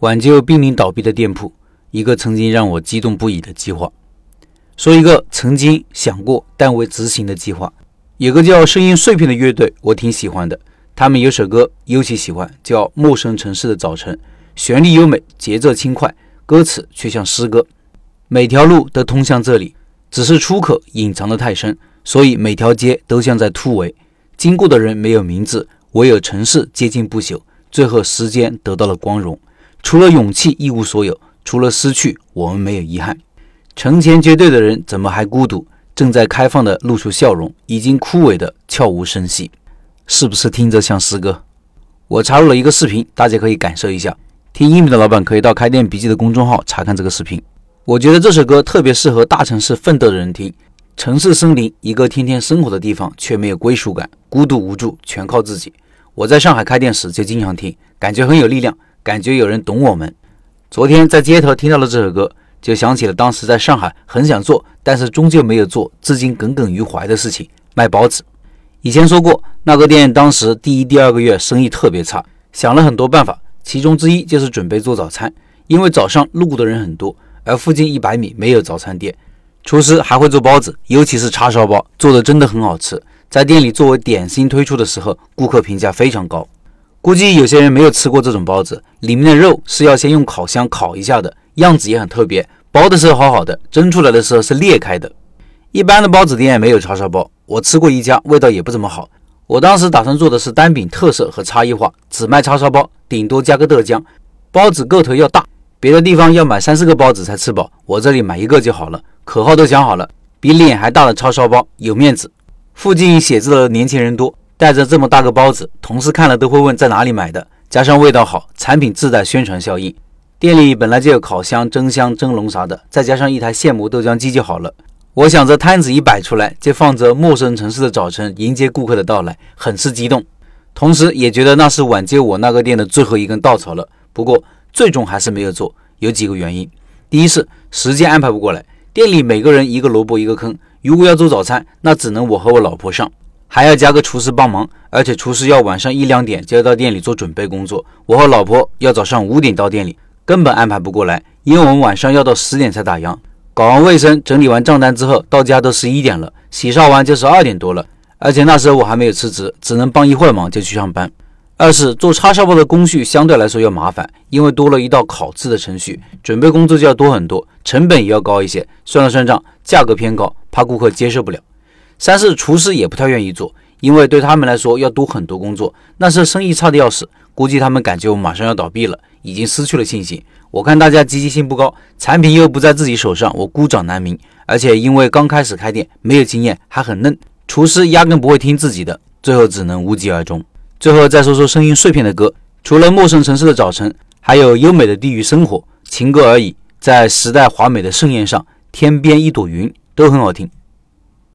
挽救濒临倒闭的店铺，一个曾经让我激动不已的计划。说一个曾经想过但未执行的计划。有个叫声音碎片的乐队，我挺喜欢的。他们有首歌尤其喜欢，叫《陌生城市的早晨》，旋律优美，节奏轻快，歌词却像诗歌。每条路都通向这里，只是出口隐藏的太深，所以每条街都像在突围。经过的人没有名字，唯有城市接近不朽。最后，时间得到了光荣。除了勇气，一无所有；除了失去，我们没有遗憾。成千结队的人怎么还孤独？正在开放的露出笑容，已经枯萎的悄无声息，是不是听着像诗歌？我插入了一个视频，大家可以感受一下。听音频的老板可以到开店笔记的公众号查看这个视频。我觉得这首歌特别适合大城市奋斗的人听。城市森林，一个天天生活的地方，却没有归属感，孤独无助，全靠自己。我在上海开店时就经常听，感觉很有力量，感觉有人懂我们。昨天在街头听到了这首歌。就想起了当时在上海很想做，但是终究没有做，至今耿耿于怀的事情——卖包子。以前说过，那个店当时第一、第二个月生意特别差，想了很多办法，其中之一就是准备做早餐，因为早上路过的人很多，而附近一百米没有早餐店。厨师还会做包子，尤其是叉烧包，做的真的很好吃。在店里作为点心推出的时候，顾客评价非常高。估计有些人没有吃过这种包子，里面的肉是要先用烤箱烤一下的。样子也很特别，包的时候好好的，蒸出来的时候是裂开的。一般的包子店没有叉烧包，我吃过一家，味道也不怎么好。我当时打算做的是单饼特色和差异化，只卖叉烧包，顶多加个豆浆。包子个头要大，别的地方要买三四个包子才吃饱，我这里买一个就好了。口号都想好了，比脸还大的叉烧包有面子。附近写字的年轻人多，带着这么大个包子，同事看了都会问在哪里买的。加上味道好，产品自带宣传效应。店里本来就有烤箱、蒸箱、蒸笼啥的，再加上一台现磨豆浆机就好了。我想着摊子一摆出来，就放着《陌生城市的早晨》迎接顾客的到来，很是激动。同时也觉得那是挽救我那个店的最后一根稻草了。不过最终还是没有做，有几个原因。第一是时间安排不过来，店里每个人一个萝卜一个坑。如果要做早餐，那只能我和我老婆上，还要加个厨师帮忙，而且厨师要晚上一两点就要到店里做准备工作，我和老婆要早上五点到店里。根本安排不过来，因为我们晚上要到十点才打烊，搞完卫生、整理完账单之后，到家都十一点了，洗刷完就十二点多了。而且那时候我还没有辞职，只能帮一会儿忙就去上班。二是做叉烧包的工序相对来说要麻烦，因为多了一道烤制的程序，准备工作就要多很多，成本也要高一些。算了算账，价格偏高，怕顾客接受不了。三是厨师也不太愿意做，因为对他们来说要多很多工作。那时生意差的要死，估计他们感觉我马上要倒闭了。已经失去了信心。我看大家积极性不高，产品又不在自己手上，我孤掌难鸣。而且因为刚开始开店，没有经验，还很嫩，厨师压根不会听自己的，最后只能无疾而终。最后再说说声音碎片的歌，除了陌生城市的早晨，还有优美的地域生活，情歌而已，在时代华美的盛宴上，天边一朵云都很好听。